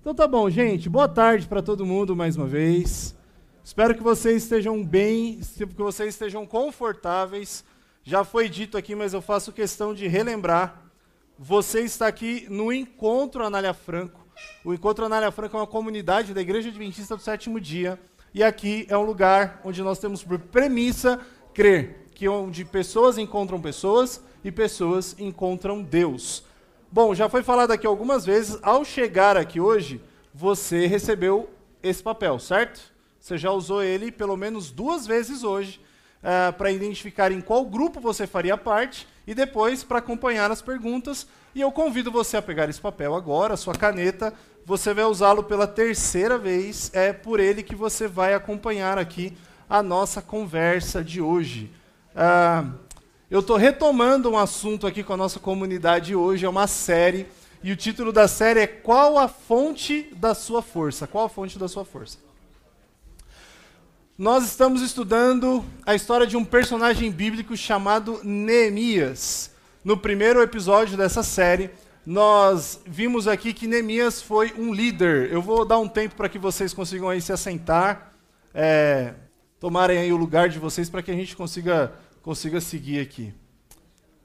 Então tá bom, gente. Boa tarde para todo mundo mais uma vez. Espero que vocês estejam bem, que vocês estejam confortáveis. Já foi dito aqui, mas eu faço questão de relembrar. Você está aqui no Encontro Anália Franco. O Encontro Anália Franco é uma comunidade da Igreja Adventista do Sétimo Dia. E aqui é um lugar onde nós temos por premissa crer que onde pessoas encontram pessoas e pessoas encontram Deus. Bom, já foi falado aqui algumas vezes, ao chegar aqui hoje, você recebeu esse papel, certo? Você já usou ele pelo menos duas vezes hoje uh, para identificar em qual grupo você faria parte e depois para acompanhar as perguntas. E eu convido você a pegar esse papel agora, sua caneta. Você vai usá-lo pela terceira vez. É por ele que você vai acompanhar aqui a nossa conversa de hoje. Uh, eu estou retomando um assunto aqui com a nossa comunidade hoje, é uma série, e o título da série é Qual a fonte da sua força? Qual a fonte da sua força? Nós estamos estudando a história de um personagem bíblico chamado Neemias. No primeiro episódio dessa série, nós vimos aqui que Neemias foi um líder. Eu vou dar um tempo para que vocês consigam aí se assentar, é, tomarem aí o lugar de vocês para que a gente consiga consiga seguir aqui.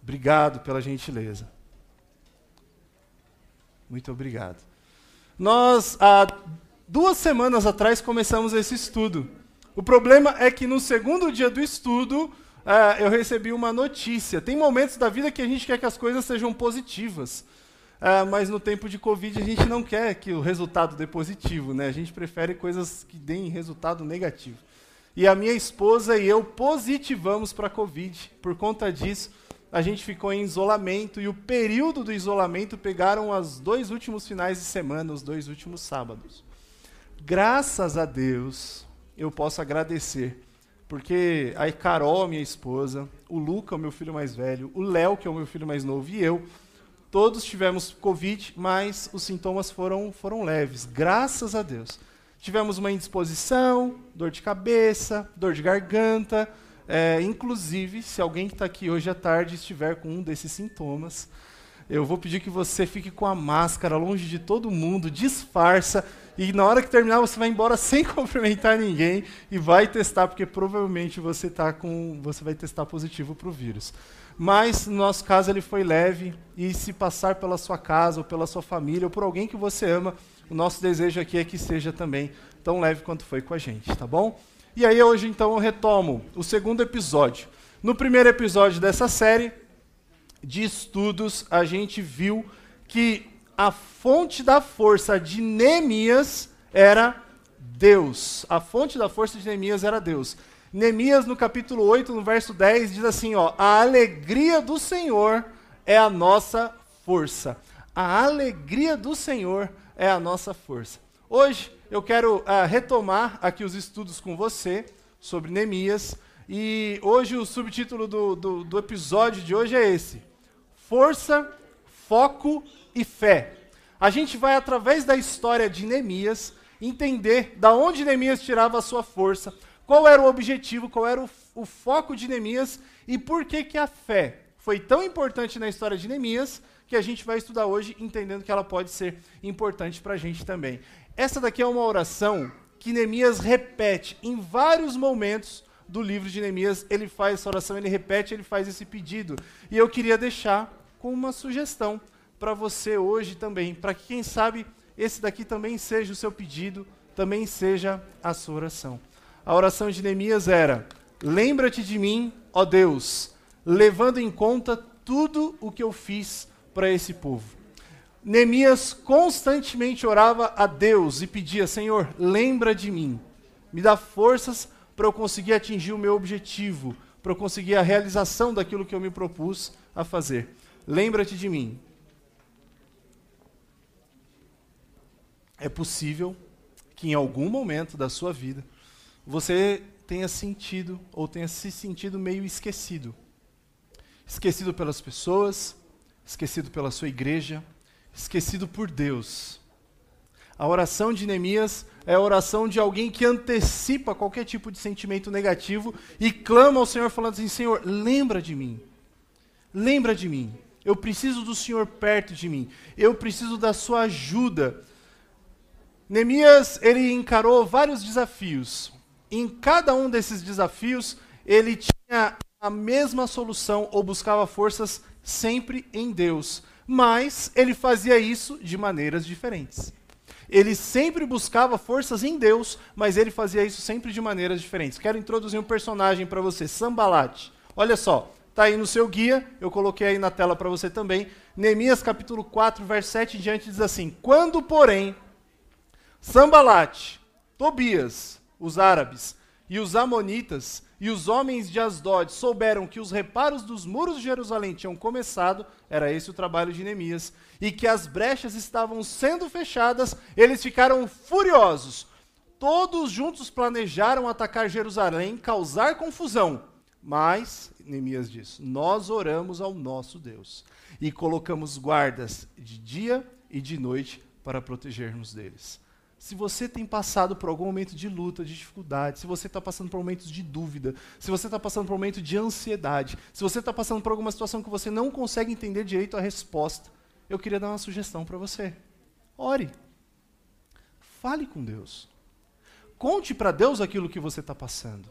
Obrigado pela gentileza. Muito obrigado. Nós, há duas semanas atrás, começamos esse estudo. O problema é que no segundo dia do estudo, uh, eu recebi uma notícia. Tem momentos da vida que a gente quer que as coisas sejam positivas. Uh, mas no tempo de Covid a gente não quer que o resultado dê positivo, né? A gente prefere coisas que deem resultado negativo. E a minha esposa e eu positivamos para a Covid. Por conta disso, a gente ficou em isolamento e o período do isolamento pegaram os dois últimos finais de semana, os dois últimos sábados. Graças a Deus, eu posso agradecer, porque a Carol, minha esposa, o Luca, o meu filho mais velho, o Léo, que é o meu filho mais novo, e eu, todos tivemos Covid, mas os sintomas foram, foram leves, graças a Deus tivemos uma indisposição, dor de cabeça, dor de garganta. É, inclusive, se alguém que está aqui hoje à tarde estiver com um desses sintomas, eu vou pedir que você fique com a máscara longe de todo mundo, disfarça, e na hora que terminar você vai embora sem cumprimentar ninguém e vai testar, porque provavelmente você, tá com, você vai testar positivo para o vírus. Mas, no nosso caso, ele foi leve, e se passar pela sua casa, ou pela sua família, ou por alguém que você ama, o nosso desejo aqui é que seja também tão leve quanto foi com a gente, tá bom? E aí hoje então eu retomo o segundo episódio. No primeiro episódio dessa série de estudos, a gente viu que a fonte da força de Neemias era Deus. A fonte da força de Neemias era Deus. Neemias, no capítulo 8, no verso 10, diz assim: ó, a alegria do Senhor é a nossa força. A alegria do Senhor é a nossa força. Hoje eu quero uh, retomar aqui os estudos com você sobre Neemias. E hoje o subtítulo do, do, do episódio de hoje é esse: Força, Foco e Fé. A gente vai, através da história de Neemias, entender da onde Neemias tirava a sua força, qual era o objetivo, qual era o, o foco de Neemias e por que, que a fé foi tão importante na história de Neemias que a gente vai estudar hoje, entendendo que ela pode ser importante para a gente também. Essa daqui é uma oração que Neemias repete em vários momentos do livro de Neemias. Ele faz essa oração, ele repete, ele faz esse pedido. E eu queria deixar com uma sugestão para você hoje também, para que, quem sabe, esse daqui também seja o seu pedido, também seja a sua oração. A oração de Neemias era: Lembra-te de mim, ó Deus, levando em conta tudo o que eu fiz para esse povo. Neemias constantemente orava a Deus e pedia: Senhor, lembra de mim, me dá forças para eu conseguir atingir o meu objetivo, para eu conseguir a realização daquilo que eu me propus a fazer. Lembra-te de mim. É possível que em algum momento da sua vida você tenha sentido ou tenha se sentido meio esquecido. Esquecido pelas pessoas, esquecido pela sua igreja, esquecido por Deus. A oração de Neemias é a oração de alguém que antecipa qualquer tipo de sentimento negativo e clama ao Senhor falando assim: Senhor, lembra de mim. Lembra de mim. Eu preciso do Senhor perto de mim. Eu preciso da sua ajuda. Neemias ele encarou vários desafios. Em cada um desses desafios, ele tinha a mesma solução ou buscava forças sempre em Deus. Mas ele fazia isso de maneiras diferentes. Ele sempre buscava forças em Deus, mas ele fazia isso sempre de maneiras diferentes. Quero introduzir um personagem para você, Sambalat. Olha só, está aí no seu guia, eu coloquei aí na tela para você também. Neemias capítulo 4, verso 7 em diante diz assim: Quando, porém, Sambalat, Tobias, os árabes, e os amonitas e os homens de Asdod souberam que os reparos dos muros de Jerusalém tinham começado, era esse o trabalho de Neemias, e que as brechas estavam sendo fechadas, eles ficaram furiosos. Todos juntos planejaram atacar Jerusalém, causar confusão. Mas, Neemias diz: Nós oramos ao nosso Deus e colocamos guardas de dia e de noite para protegermos deles. Se você tem passado por algum momento de luta, de dificuldade, se você está passando por momentos de dúvida, se você está passando por um momento de ansiedade, se você está passando por alguma situação que você não consegue entender direito a resposta, eu queria dar uma sugestão para você. Ore. Fale com Deus. Conte para Deus aquilo que você está passando.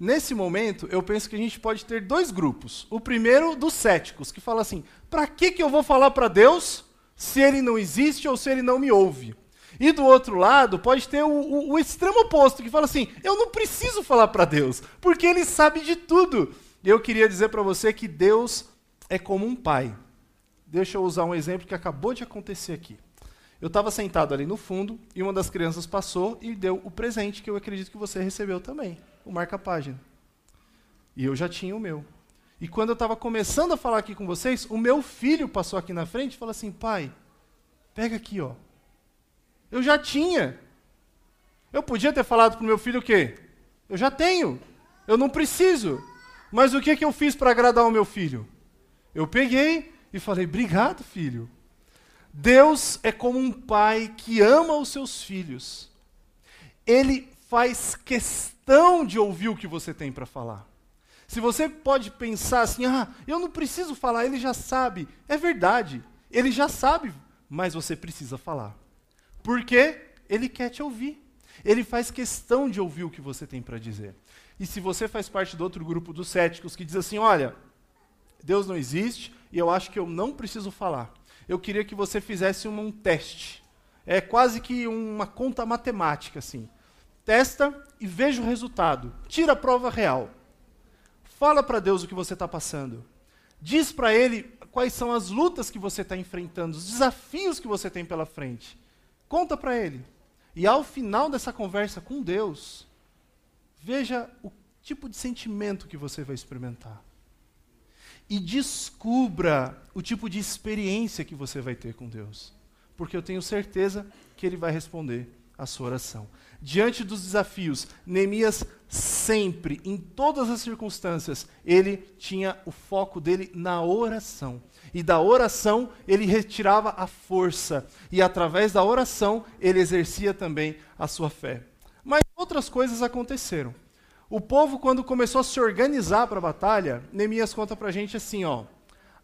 Nesse momento, eu penso que a gente pode ter dois grupos. O primeiro, dos céticos, que fala assim: para que, que eu vou falar para Deus se ele não existe ou se ele não me ouve? E do outro lado, pode ter o, o, o extremo oposto, que fala assim: eu não preciso falar para Deus, porque Ele sabe de tudo. E eu queria dizer para você que Deus é como um pai. Deixa eu usar um exemplo que acabou de acontecer aqui. Eu estava sentado ali no fundo e uma das crianças passou e deu o presente que eu acredito que você recebeu também, o marca-página. E eu já tinha o meu. E quando eu estava começando a falar aqui com vocês, o meu filho passou aqui na frente e falou assim: pai, pega aqui, ó. Eu já tinha. Eu podia ter falado para o meu filho o quê? Eu já tenho. Eu não preciso. Mas o que, que eu fiz para agradar o meu filho? Eu peguei e falei: Obrigado, filho. Deus é como um pai que ama os seus filhos. Ele faz questão de ouvir o que você tem para falar. Se você pode pensar assim, ah, eu não preciso falar, ele já sabe. É verdade, ele já sabe, mas você precisa falar. Porque ele quer te ouvir. Ele faz questão de ouvir o que você tem para dizer. E se você faz parte do outro grupo dos céticos que diz assim: olha, Deus não existe e eu acho que eu não preciso falar. Eu queria que você fizesse um, um teste. É quase que uma conta matemática, assim. Testa e veja o resultado. Tira a prova real. Fala para Deus o que você está passando. Diz para Ele quais são as lutas que você está enfrentando, os desafios que você tem pela frente. Conta para ele. E ao final dessa conversa com Deus, veja o tipo de sentimento que você vai experimentar. E descubra o tipo de experiência que você vai ter com Deus. Porque eu tenho certeza que Ele vai responder a sua oração. Diante dos desafios, Neemias sempre, em todas as circunstâncias, ele tinha o foco dele na oração. E da oração ele retirava a força. E através da oração ele exercia também a sua fé. Mas outras coisas aconteceram. O povo, quando começou a se organizar para a batalha, Neemias conta para a gente assim: ó,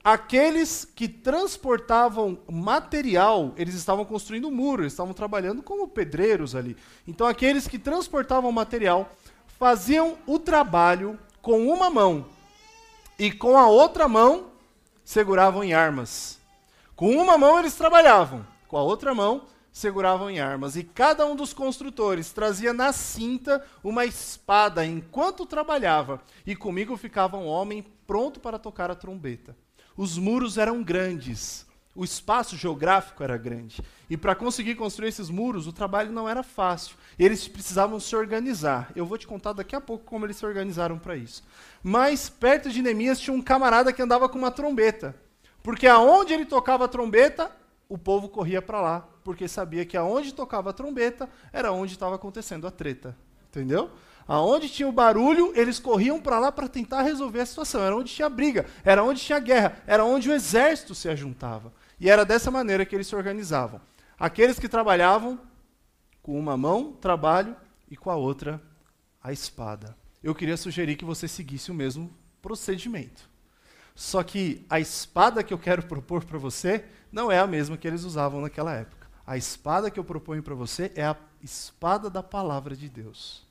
Aqueles que transportavam material, eles estavam construindo um muro, eles estavam trabalhando como pedreiros ali. Então, aqueles que transportavam material faziam o trabalho com uma mão e com a outra mão seguravam em armas. Com uma mão eles trabalhavam, com a outra mão seguravam em armas. E cada um dos construtores trazia na cinta uma espada enquanto trabalhava. E comigo ficava um homem pronto para tocar a trombeta. Os muros eram grandes, o espaço geográfico era grande. E para conseguir construir esses muros, o trabalho não era fácil. Eles precisavam se organizar. Eu vou te contar daqui a pouco como eles se organizaram para isso. Mas perto de Neemias tinha um camarada que andava com uma trombeta. Porque aonde ele tocava a trombeta, o povo corria para lá, porque sabia que aonde tocava a trombeta era onde estava acontecendo a treta. Entendeu? Aonde tinha o barulho, eles corriam para lá para tentar resolver a situação. Era onde tinha briga, era onde tinha guerra, era onde o exército se ajuntava. E era dessa maneira que eles se organizavam. Aqueles que trabalhavam com uma mão, trabalho, e com a outra, a espada. Eu queria sugerir que você seguisse o mesmo procedimento. Só que a espada que eu quero propor para você não é a mesma que eles usavam naquela época. A espada que eu proponho para você é a espada da palavra de Deus.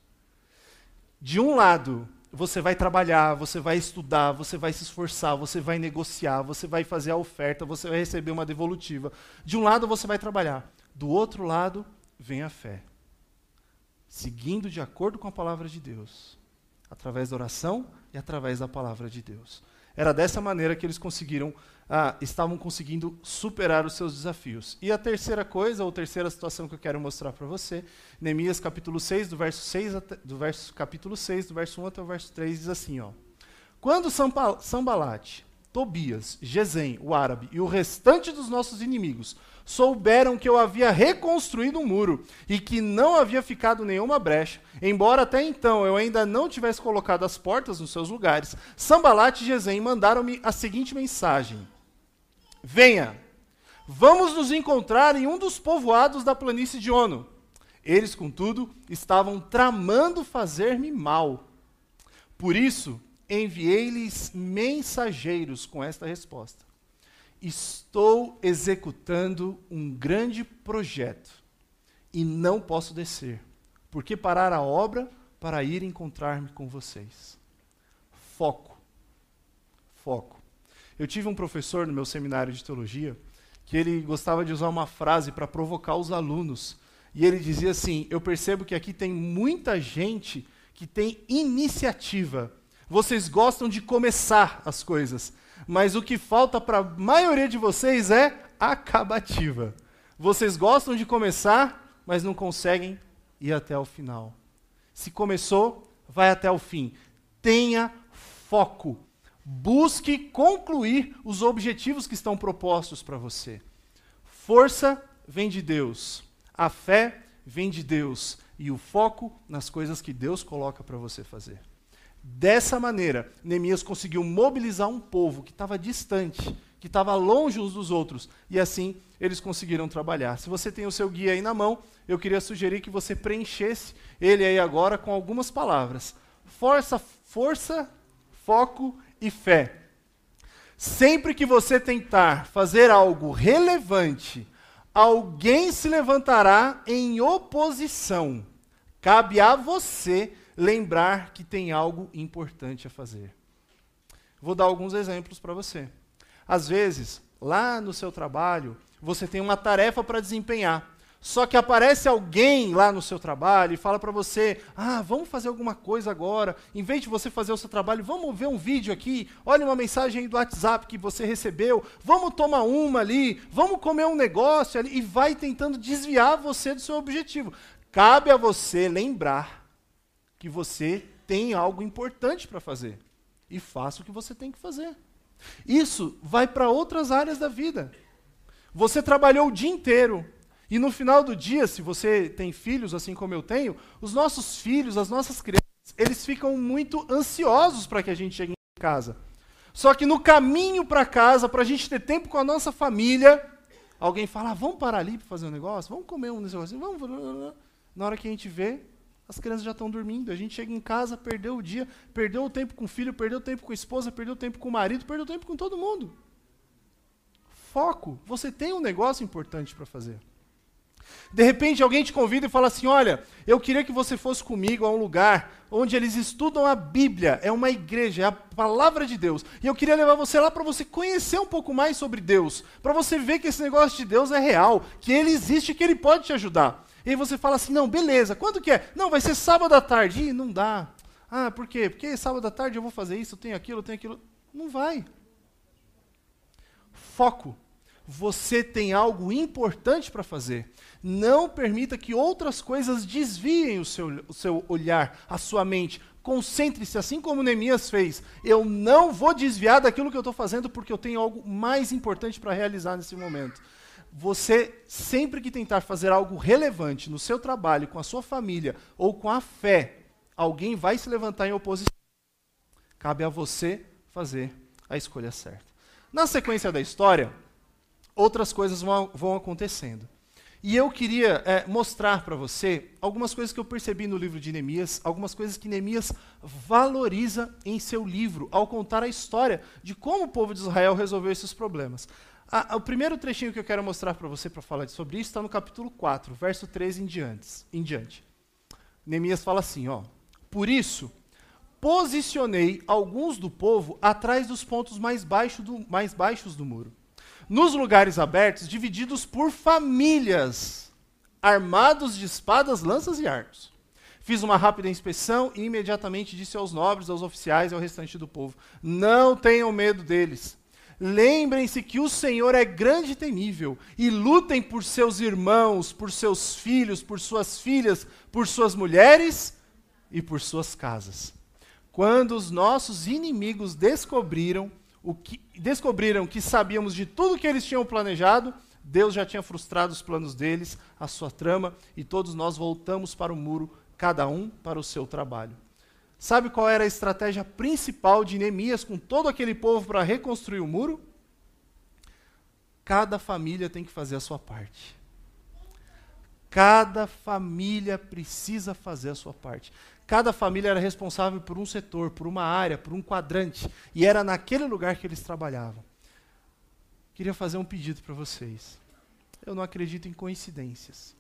De um lado, você vai trabalhar, você vai estudar, você vai se esforçar, você vai negociar, você vai fazer a oferta, você vai receber uma devolutiva. De um lado você vai trabalhar, do outro lado vem a fé. Seguindo de acordo com a palavra de Deus, através da oração e através da palavra de Deus. Era dessa maneira que eles conseguiram, ah, estavam conseguindo superar os seus desafios. E a terceira coisa, ou terceira situação que eu quero mostrar para você, Neemias capítulo 6, do verso 6 até, do verso capítulo 6, do verso 1 até o verso 3 diz assim, ó: Quando Sambalate, Tobias, Gesem, o árabe e o restante dos nossos inimigos souberam que eu havia reconstruído um muro e que não havia ficado nenhuma brecha, embora até então eu ainda não tivesse colocado as portas nos seus lugares. Sambalat e Gesem mandaram-me a seguinte mensagem: Venha, vamos nos encontrar em um dos povoados da planície de Ono. Eles, contudo, estavam tramando fazer-me mal. Por isso, enviei-lhes mensageiros com esta resposta Estou executando um grande projeto e não posso descer. Por que parar a obra para ir encontrar-me com vocês? Foco. Foco. Eu tive um professor no meu seminário de teologia que ele gostava de usar uma frase para provocar os alunos. E ele dizia assim: Eu percebo que aqui tem muita gente que tem iniciativa. Vocês gostam de começar as coisas, mas o que falta para a maioria de vocês é acabativa. Vocês gostam de começar, mas não conseguem ir até o final. Se começou, vai até o fim. Tenha foco. Busque concluir os objetivos que estão propostos para você. Força vem de Deus. A fé vem de Deus. E o foco nas coisas que Deus coloca para você fazer. Dessa maneira, Neemias conseguiu mobilizar um povo que estava distante, que estava longe uns dos outros, e assim eles conseguiram trabalhar. Se você tem o seu guia aí na mão, eu queria sugerir que você preenchesse ele aí agora com algumas palavras: força, força, foco e fé. Sempre que você tentar fazer algo relevante, alguém se levantará em oposição. Cabe a você lembrar que tem algo importante a fazer. Vou dar alguns exemplos para você. Às vezes, lá no seu trabalho, você tem uma tarefa para desempenhar. Só que aparece alguém lá no seu trabalho e fala para você: ah, vamos fazer alguma coisa agora. Em vez de você fazer o seu trabalho, vamos ver um vídeo aqui. Olha uma mensagem aí do WhatsApp que você recebeu. Vamos tomar uma ali. Vamos comer um negócio ali. E vai tentando desviar você do seu objetivo. Cabe a você lembrar que você tem algo importante para fazer. E faça o que você tem que fazer. Isso vai para outras áreas da vida. Você trabalhou o dia inteiro. E no final do dia, se você tem filhos, assim como eu tenho, os nossos filhos, as nossas crianças, eles ficam muito ansiosos para que a gente chegue em casa. Só que no caminho para casa, para a gente ter tempo com a nossa família, alguém fala: ah, vamos parar ali para fazer um negócio? Vamos comer um negócio? Vamos. Na hora que a gente vê, as crianças já estão dormindo. A gente chega em casa, perdeu o dia, perdeu o tempo com o filho, perdeu o tempo com a esposa, perdeu o tempo com o marido, perdeu o tempo com todo mundo. Foco. Você tem um negócio importante para fazer. De repente alguém te convida e fala assim: Olha, eu queria que você fosse comigo a um lugar onde eles estudam a Bíblia, é uma igreja, é a palavra de Deus. E eu queria levar você lá para você conhecer um pouco mais sobre Deus, para você ver que esse negócio de Deus é real, que ele existe e que ele pode te ajudar. E aí você fala assim: não, beleza, quando que é? Não, vai ser sábado à tarde. Ih, não dá. Ah, por quê? Porque sábado à tarde eu vou fazer isso, eu tenho aquilo, eu tenho aquilo. Não vai. Foco. Você tem algo importante para fazer. Não permita que outras coisas desviem o seu, o seu olhar, a sua mente. Concentre-se, assim como Neemias fez. Eu não vou desviar daquilo que eu estou fazendo porque eu tenho algo mais importante para realizar nesse momento você, sempre que tentar fazer algo relevante no seu trabalho, com a sua família ou com a fé, alguém vai se levantar em oposição. Cabe a você fazer a escolha certa. Na sequência da história, outras coisas vão, vão acontecendo. E eu queria é, mostrar para você algumas coisas que eu percebi no livro de Neemias, algumas coisas que Neemias valoriza em seu livro, ao contar a história de como o povo de Israel resolveu esses problemas. O primeiro trechinho que eu quero mostrar para você para falar sobre isso está no capítulo 4, verso 13 em diante. Em diante. Neemias fala assim, ó: Por isso, posicionei alguns do povo atrás dos pontos mais, baixo do, mais baixos do muro, nos lugares abertos, divididos por famílias, armados de espadas, lanças e arcos. Fiz uma rápida inspeção e imediatamente disse aos nobres, aos oficiais e ao restante do povo: Não tenham medo deles. Lembrem-se que o Senhor é grande e temível, e lutem por seus irmãos, por seus filhos, por suas filhas, por suas mulheres e por suas casas. Quando os nossos inimigos descobriram o que descobriram que sabíamos de tudo que eles tinham planejado, Deus já tinha frustrado os planos deles, a sua trama, e todos nós voltamos para o muro, cada um para o seu trabalho. Sabe qual era a estratégia principal de Neemias com todo aquele povo para reconstruir o muro? Cada família tem que fazer a sua parte. Cada família precisa fazer a sua parte. Cada família era responsável por um setor, por uma área, por um quadrante, e era naquele lugar que eles trabalhavam. Queria fazer um pedido para vocês. Eu não acredito em coincidências.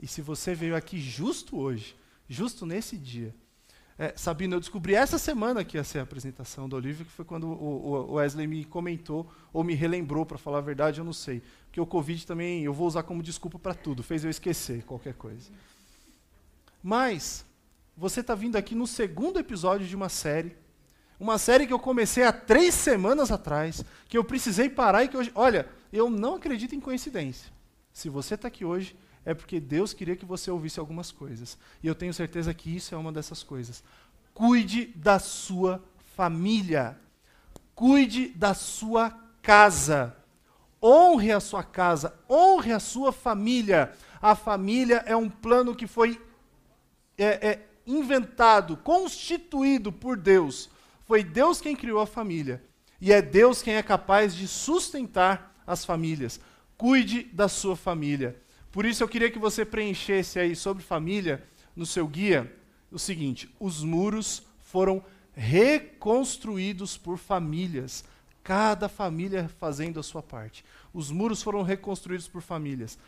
E se você veio aqui justo hoje, justo nesse dia, é, Sabino, eu descobri essa semana que ia ser a apresentação do Olívio, que foi quando o, o Wesley me comentou, ou me relembrou, para falar a verdade, eu não sei. Porque o Covid também, eu vou usar como desculpa para tudo, fez eu esquecer qualquer coisa. Mas, você está vindo aqui no segundo episódio de uma série, uma série que eu comecei há três semanas atrás, que eu precisei parar e que hoje. Olha, eu não acredito em coincidência. Se você está aqui hoje, é porque Deus queria que você ouvisse algumas coisas. E eu tenho certeza que isso é uma dessas coisas. Cuide da sua família. Cuide da sua casa. Honre a sua casa. Honre a sua família. A família é um plano que foi é, é, inventado, constituído por Deus. Foi Deus quem criou a família. E é Deus quem é capaz de sustentar as famílias. Cuide da sua família. Por isso eu queria que você preenchesse aí sobre família no seu guia o seguinte: os muros foram reconstruídos por famílias, cada família fazendo a sua parte. Os muros foram reconstruídos por famílias.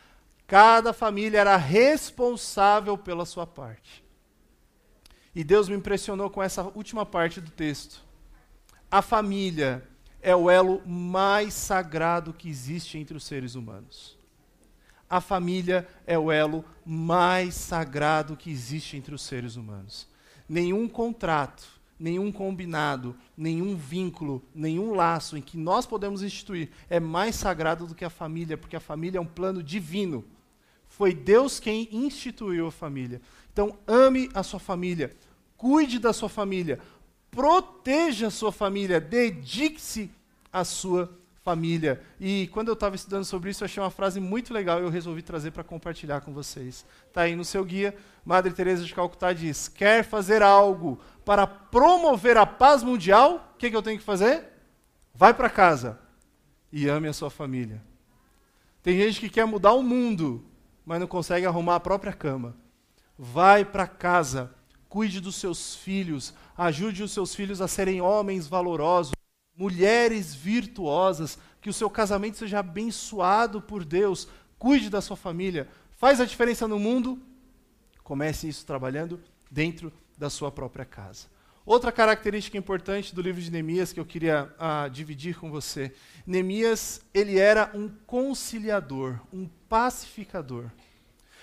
Cada família era responsável pela sua parte. E Deus me impressionou com essa última parte do texto. A família é o elo mais sagrado que existe entre os seres humanos a família é o elo mais sagrado que existe entre os seres humanos. Nenhum contrato, nenhum combinado, nenhum vínculo, nenhum laço em que nós podemos instituir é mais sagrado do que a família, porque a família é um plano divino. Foi Deus quem instituiu a família. Então, ame a sua família, cuide da sua família, proteja a sua família, dedique-se à sua família. E quando eu estava estudando sobre isso, eu achei uma frase muito legal e eu resolvi trazer para compartilhar com vocês. Está aí no seu guia. Madre Teresa de Calcutá diz: quer fazer algo para promover a paz mundial? O que, que eu tenho que fazer? Vai para casa e ame a sua família. Tem gente que quer mudar o mundo, mas não consegue arrumar a própria cama. Vai para casa, cuide dos seus filhos, ajude os seus filhos a serem homens valorosos mulheres virtuosas, que o seu casamento seja abençoado por Deus, cuide da sua família, faz a diferença no mundo, comece isso trabalhando dentro da sua própria casa. Outra característica importante do livro de Neemias que eu queria ah, dividir com você. Neemias, ele era um conciliador, um pacificador.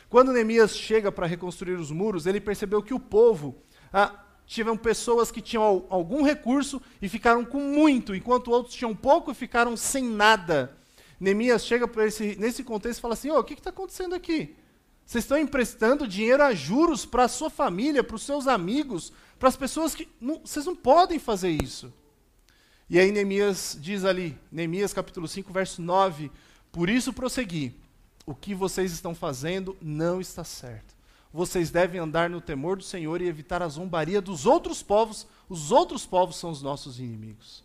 Quando Neemias chega para reconstruir os muros, ele percebeu que o povo ah, tiveram pessoas que tinham algum recurso e ficaram com muito, enquanto outros tinham pouco e ficaram sem nada. Neemias chega esse, nesse contexto e fala assim: oh, o que está acontecendo aqui? Vocês estão emprestando dinheiro a juros para a sua família, para os seus amigos, para as pessoas que. Não, vocês não podem fazer isso. E aí Neemias diz ali, Neemias capítulo 5, verso 9: Por isso prossegui, o que vocês estão fazendo não está certo vocês devem andar no temor do Senhor e evitar a zombaria dos outros povos. Os outros povos são os nossos inimigos.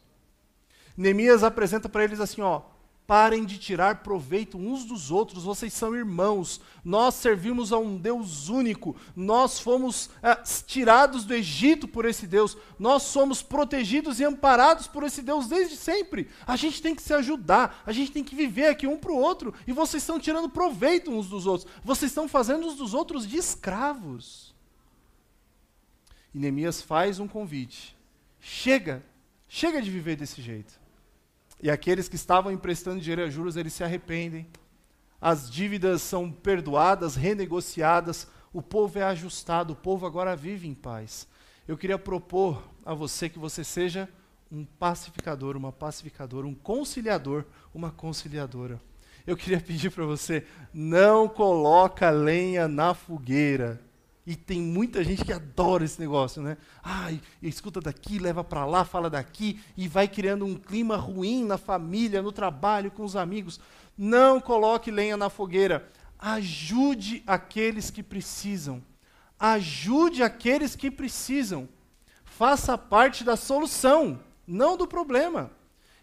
Neemias apresenta para eles assim, ó, Parem de tirar proveito uns dos outros, vocês são irmãos. Nós servimos a um Deus único. Nós fomos é, tirados do Egito por esse Deus. Nós somos protegidos e amparados por esse Deus desde sempre. A gente tem que se ajudar, a gente tem que viver aqui um para o outro. E vocês estão tirando proveito uns dos outros. Vocês estão fazendo uns dos outros de escravos. E Neemias faz um convite. Chega, chega de viver desse jeito. E aqueles que estavam emprestando dinheiro a juros, eles se arrependem. As dívidas são perdoadas, renegociadas, o povo é ajustado, o povo agora vive em paz. Eu queria propor a você que você seja um pacificador, uma pacificadora, um conciliador, uma conciliadora. Eu queria pedir para você, não coloca lenha na fogueira. E tem muita gente que adora esse negócio, né? Ai, escuta daqui, leva para lá, fala daqui e vai criando um clima ruim na família, no trabalho, com os amigos. Não coloque lenha na fogueira. Ajude aqueles que precisam. Ajude aqueles que precisam. Faça parte da solução, não do problema.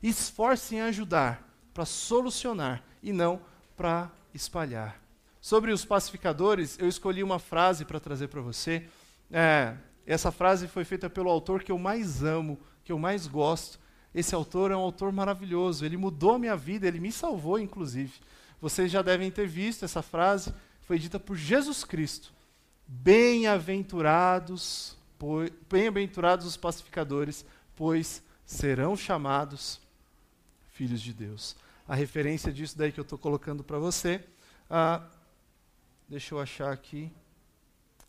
Esforce em ajudar para solucionar e não para espalhar. Sobre os pacificadores, eu escolhi uma frase para trazer para você. É, essa frase foi feita pelo autor que eu mais amo, que eu mais gosto. Esse autor é um autor maravilhoso. Ele mudou a minha vida, ele me salvou, inclusive. Vocês já devem ter visto essa frase. Foi dita por Jesus Cristo. Bem-aventurados, bem-aventurados os pacificadores, pois serão chamados filhos de Deus. A referência disso daí que eu estou colocando para você. Ah, Deixa eu achar aqui.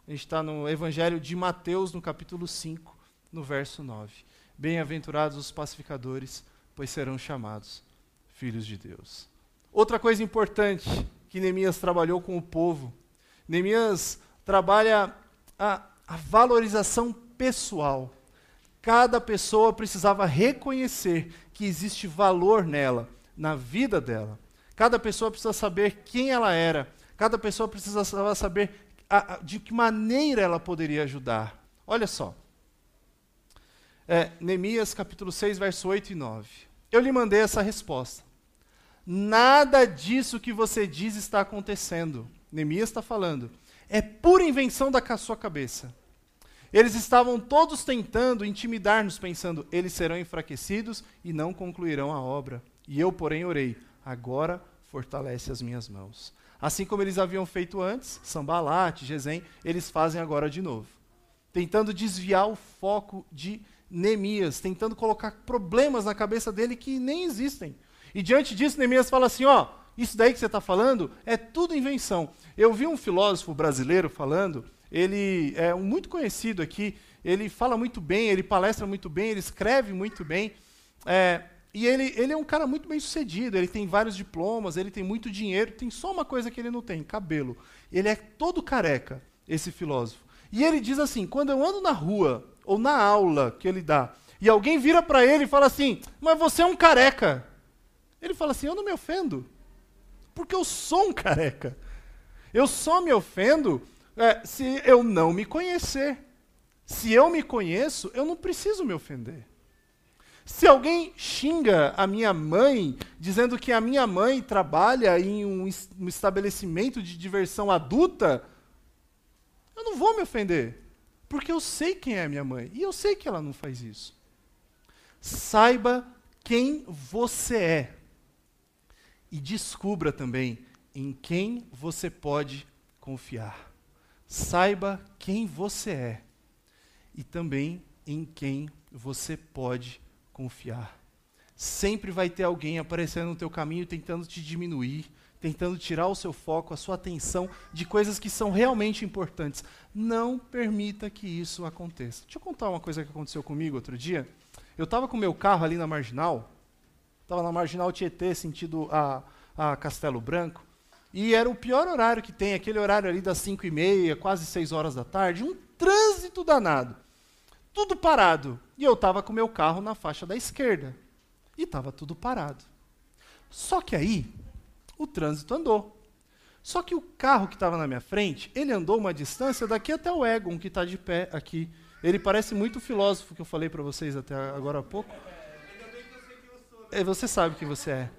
A gente está no Evangelho de Mateus, no capítulo 5, no verso 9. Bem-aventurados os pacificadores, pois serão chamados filhos de Deus. Outra coisa importante que Neemias trabalhou com o povo. Neemias trabalha a, a valorização pessoal. Cada pessoa precisava reconhecer que existe valor nela, na vida dela. Cada pessoa precisa saber quem ela era Cada pessoa precisa saber a, a, de que maneira ela poderia ajudar. Olha só. É, Neemias capítulo 6, verso 8 e 9. Eu lhe mandei essa resposta. Nada disso que você diz está acontecendo. Neemias está falando. É pura invenção da sua cabeça. Eles estavam todos tentando intimidar-nos, pensando, eles serão enfraquecidos e não concluirão a obra. E eu, porém, orei, agora fortalece as minhas mãos. Assim como eles haviam feito antes, Sambalat, Gesem, eles fazem agora de novo. Tentando desviar o foco de Neemias, tentando colocar problemas na cabeça dele que nem existem. E diante disso, Neemias fala assim: ó, isso daí que você está falando é tudo invenção. Eu vi um filósofo brasileiro falando, ele é um muito conhecido aqui, ele fala muito bem, ele palestra muito bem, ele escreve muito bem. É, e ele, ele é um cara muito bem sucedido, ele tem vários diplomas, ele tem muito dinheiro, tem só uma coisa que ele não tem: cabelo. Ele é todo careca, esse filósofo. E ele diz assim: quando eu ando na rua, ou na aula que ele dá, e alguém vira para ele e fala assim: Mas você é um careca. Ele fala assim: Eu não me ofendo, porque eu sou um careca. Eu só me ofendo é, se eu não me conhecer. Se eu me conheço, eu não preciso me ofender. Se alguém xinga a minha mãe, dizendo que a minha mãe trabalha em um, um estabelecimento de diversão adulta, eu não vou me ofender, porque eu sei quem é a minha mãe e eu sei que ela não faz isso. Saiba quem você é e descubra também em quem você pode confiar. Saiba quem você é e também em quem você pode confiar confiar. Sempre vai ter alguém aparecendo no teu caminho tentando te diminuir, tentando tirar o seu foco, a sua atenção de coisas que são realmente importantes. Não permita que isso aconteça. Deixa eu contar uma coisa que aconteceu comigo outro dia. Eu estava com meu carro ali na Marginal, estava na Marginal Tietê, sentido a, a Castelo Branco, e era o pior horário que tem, aquele horário ali das 5 e meia, quase 6 horas da tarde, um trânsito danado tudo parado. E eu estava com o meu carro na faixa da esquerda. E estava tudo parado. Só que aí, o trânsito andou. Só que o carro que estava na minha frente, ele andou uma distância daqui até o Egon, que está de pé aqui. Ele parece muito o filósofo que eu falei para vocês até agora há pouco. É, você sabe quem você é.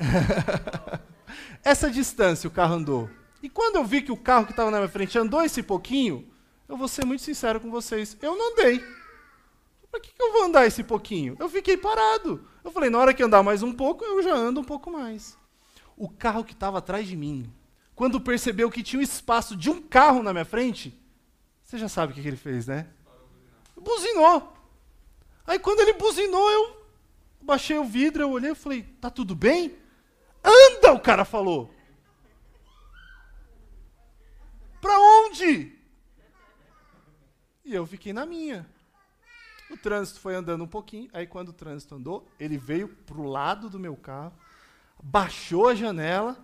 Essa distância o carro andou. E quando eu vi que o carro que estava na minha frente andou esse pouquinho, eu vou ser muito sincero com vocês, eu não andei. Para que, que eu vou andar esse pouquinho? Eu fiquei parado. Eu falei, na hora que andar mais um pouco, eu já ando um pouco mais. O carro que estava atrás de mim, quando percebeu que tinha um espaço de um carro na minha frente, você já sabe o que, que ele fez, né? Buzinou. Aí quando ele buzinou, eu baixei o vidro, eu olhei e falei, tá tudo bem? Anda, o cara falou. Para onde? E eu fiquei na minha. O trânsito foi andando um pouquinho, aí quando o trânsito andou, ele veio para o lado do meu carro, baixou a janela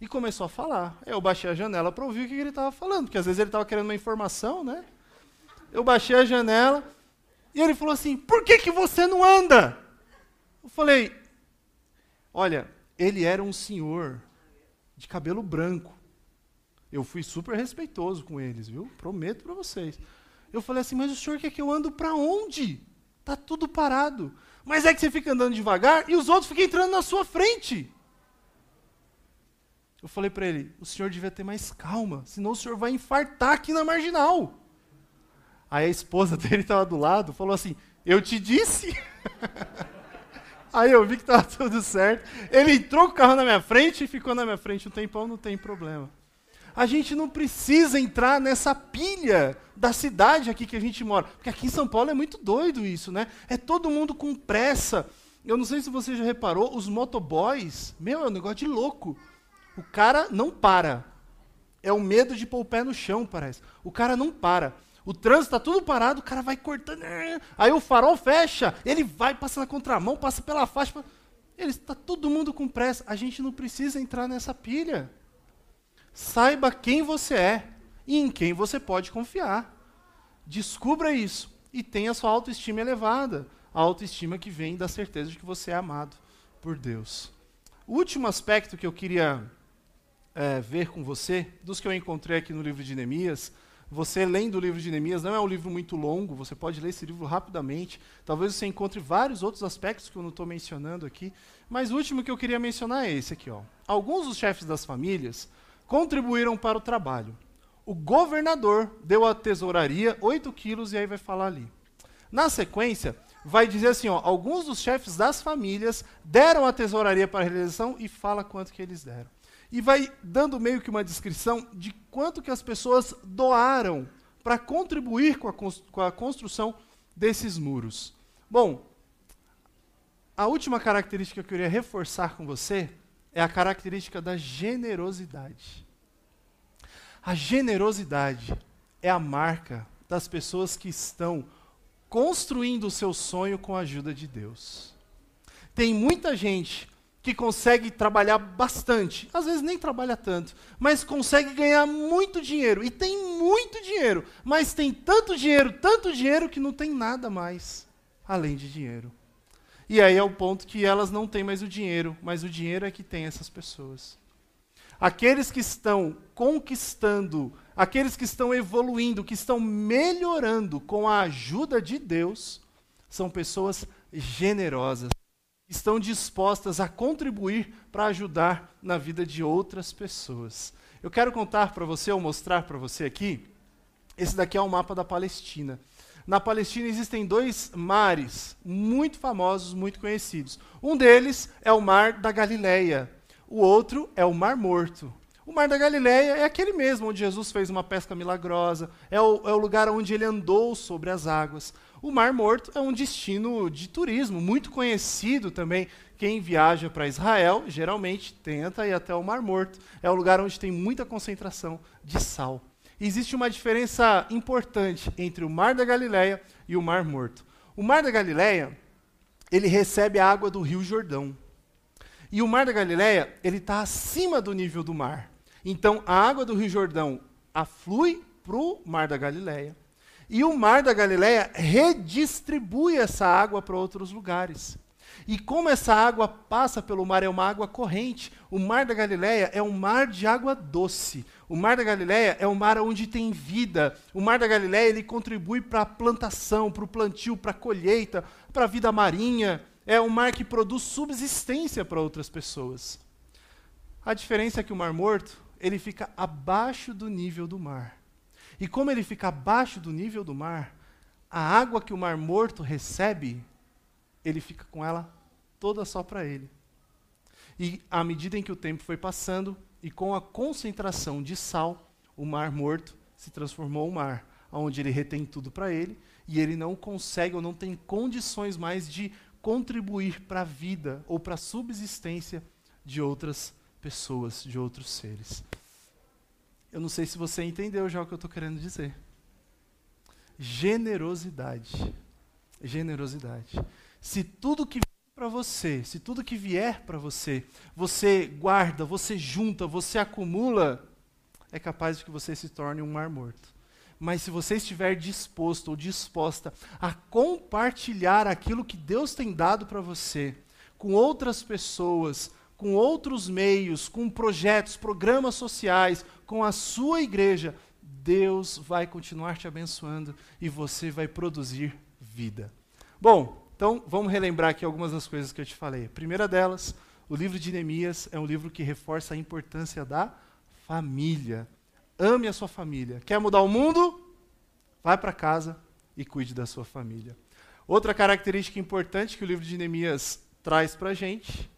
e começou a falar. Eu baixei a janela para ouvir o que ele estava falando, porque às vezes ele estava querendo uma informação, né? Eu baixei a janela e ele falou assim: Por que, que você não anda? Eu falei: Olha, ele era um senhor de cabelo branco. Eu fui super respeitoso com eles, viu? Prometo para vocês. Eu falei assim, mas o senhor quer que eu ando para onde? Tá tudo parado. Mas é que você fica andando devagar e os outros ficam entrando na sua frente. Eu falei para ele, o senhor devia ter mais calma, senão o senhor vai infartar aqui na marginal. Aí a esposa dele estava do lado, falou assim, eu te disse. Aí eu vi que estava tudo certo. Ele entrou com o carro na minha frente e ficou na minha frente um tempão, não tem problema. A gente não precisa entrar nessa pilha da cidade aqui que a gente mora. Porque aqui em São Paulo é muito doido isso, né? É todo mundo com pressa. Eu não sei se você já reparou, os motoboys, meu, é um negócio de louco. O cara não para. É o medo de pôr o pé no chão, parece. O cara não para. O trânsito está tudo parado, o cara vai cortando. Aí o farol fecha, ele vai, passa na contramão, passa pela faixa. Ele está todo mundo com pressa. A gente não precisa entrar nessa pilha. Saiba quem você é e em quem você pode confiar. Descubra isso e tenha sua autoestima elevada. A autoestima que vem da certeza de que você é amado por Deus. O último aspecto que eu queria é, ver com você, dos que eu encontrei aqui no livro de Neemias, você lendo o livro de Neemias, não é um livro muito longo, você pode ler esse livro rapidamente. Talvez você encontre vários outros aspectos que eu não estou mencionando aqui. Mas o último que eu queria mencionar é esse aqui. Ó. Alguns dos chefes das famílias contribuíram para o trabalho. O governador deu à tesouraria 8 quilos e aí vai falar ali. Na sequência, vai dizer assim, ó, alguns dos chefes das famílias deram a tesouraria para a realização e fala quanto que eles deram. E vai dando meio que uma descrição de quanto que as pessoas doaram para contribuir com a, com a construção desses muros. Bom, a última característica que eu queria reforçar com você é a característica da generosidade. A generosidade é a marca das pessoas que estão construindo o seu sonho com a ajuda de Deus. Tem muita gente que consegue trabalhar bastante, às vezes nem trabalha tanto, mas consegue ganhar muito dinheiro e tem muito dinheiro, mas tem tanto dinheiro, tanto dinheiro que não tem nada mais além de dinheiro. E aí é o ponto que elas não têm mais o dinheiro, mas o dinheiro é que tem essas pessoas. Aqueles que estão conquistando, aqueles que estão evoluindo, que estão melhorando com a ajuda de Deus, são pessoas generosas, estão dispostas a contribuir para ajudar na vida de outras pessoas. Eu quero contar para você, ou mostrar para você aqui, esse daqui é o mapa da Palestina. Na Palestina existem dois mares muito famosos, muito conhecidos. Um deles é o Mar da Galileia, o outro é o Mar Morto. O Mar da Galileia é aquele mesmo onde Jesus fez uma pesca milagrosa, é o, é o lugar onde ele andou sobre as águas. O Mar Morto é um destino de turismo muito conhecido também. Quem viaja para Israel geralmente tenta ir até o Mar Morto. É o lugar onde tem muita concentração de sal existe uma diferença importante entre o Mar da Galileia e o Mar Morto. O Mar da Galileia, ele recebe a água do Rio Jordão. E o Mar da Galileia, ele está acima do nível do mar. Então, a água do Rio Jordão aflui para o Mar da Galileia. E o Mar da Galileia redistribui essa água para outros lugares. E como essa água passa pelo mar, é uma água corrente. O Mar da Galileia é um mar de água doce. O Mar da Galileia é um mar onde tem vida. O Mar da Galileia ele contribui para a plantação, para o plantio, para a colheita, para a vida marinha. É um mar que produz subsistência para outras pessoas. A diferença é que o Mar Morto, ele fica abaixo do nível do mar. E como ele fica abaixo do nível do mar, a água que o Mar Morto recebe, ele fica com ela toda só para ele. E à medida em que o tempo foi passando, e com a concentração de sal, o Mar Morto se transformou um mar, onde ele retém tudo para ele, e ele não consegue ou não tem condições mais de contribuir para a vida ou para a subsistência de outras pessoas, de outros seres. Eu não sei se você entendeu já o que eu estou querendo dizer. Generosidade. Generosidade. Se tudo que para você, se tudo que vier para você, você guarda, você junta, você acumula, é capaz de que você se torne um mar morto. Mas se você estiver disposto ou disposta a compartilhar aquilo que Deus tem dado para você com outras pessoas, com outros meios, com projetos, programas sociais, com a sua igreja, Deus vai continuar te abençoando e você vai produzir vida. Bom, então vamos relembrar aqui algumas das coisas que eu te falei. A primeira delas, o livro de Neemias é um livro que reforça a importância da família. Ame a sua família. Quer mudar o mundo? Vai para casa e cuide da sua família. Outra característica importante que o livro de Neemias traz para a gente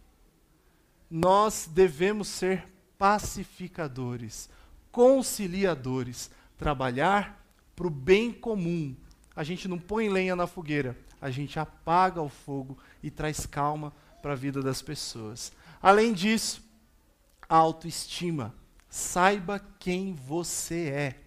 nós devemos ser pacificadores, conciliadores, trabalhar para o bem comum. A gente não põe lenha na fogueira, a gente apaga o fogo e traz calma para a vida das pessoas. Além disso, autoestima. Saiba quem você é.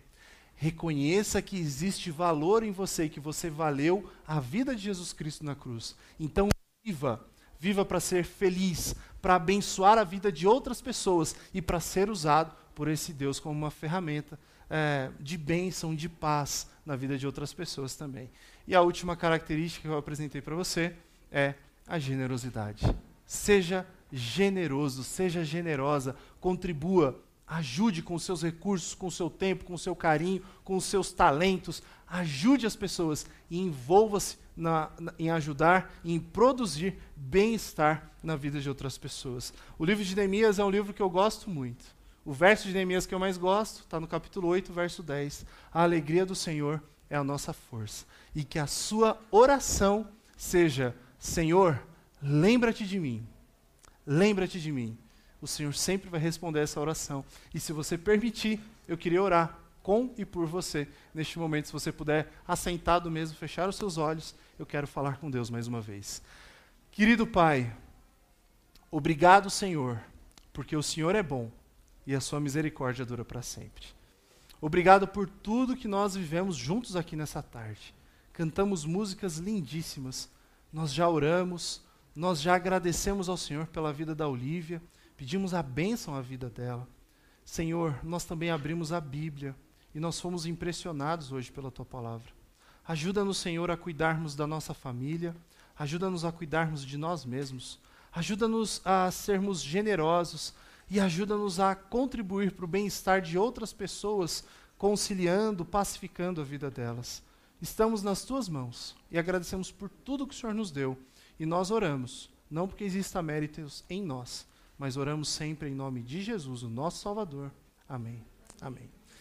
Reconheça que existe valor em você, que você valeu a vida de Jesus Cristo na cruz. Então, viva. Viva para ser feliz, para abençoar a vida de outras pessoas e para ser usado por esse Deus como uma ferramenta é, de bênção, de paz na vida de outras pessoas também. E a última característica que eu apresentei para você é a generosidade. Seja generoso, seja generosa, contribua, ajude com seus recursos, com seu tempo, com seu carinho, com os seus talentos, ajude as pessoas e envolva-se na, na, em ajudar, em produzir bem-estar na vida de outras pessoas. O livro de Neemias é um livro que eu gosto muito. O verso de Neemias que eu mais gosto está no capítulo 8, verso 10. A alegria do Senhor é a nossa força. E que a sua oração seja: Senhor, lembra-te de mim. Lembra-te de mim. O Senhor sempre vai responder essa oração. E se você permitir, eu queria orar com e por você. Neste momento, se você puder, assentado mesmo, fechar os seus olhos, eu quero falar com Deus mais uma vez. Querido Pai, obrigado, Senhor, porque o Senhor é bom e a sua misericórdia dura para sempre. Obrigado por tudo que nós vivemos juntos aqui nessa tarde. Cantamos músicas lindíssimas, nós já oramos, nós já agradecemos ao Senhor pela vida da Olívia, pedimos a bênção à vida dela. Senhor, nós também abrimos a Bíblia e nós fomos impressionados hoje pela tua palavra. Ajuda-nos, Senhor, a cuidarmos da nossa família, ajuda-nos a cuidarmos de nós mesmos, ajuda-nos a sermos generosos e ajuda-nos a contribuir para o bem-estar de outras pessoas, conciliando, pacificando a vida delas. Estamos nas tuas mãos e agradecemos por tudo que o Senhor nos deu. E nós oramos, não porque exista méritos em nós, mas oramos sempre em nome de Jesus, o nosso Salvador. Amém. Amém.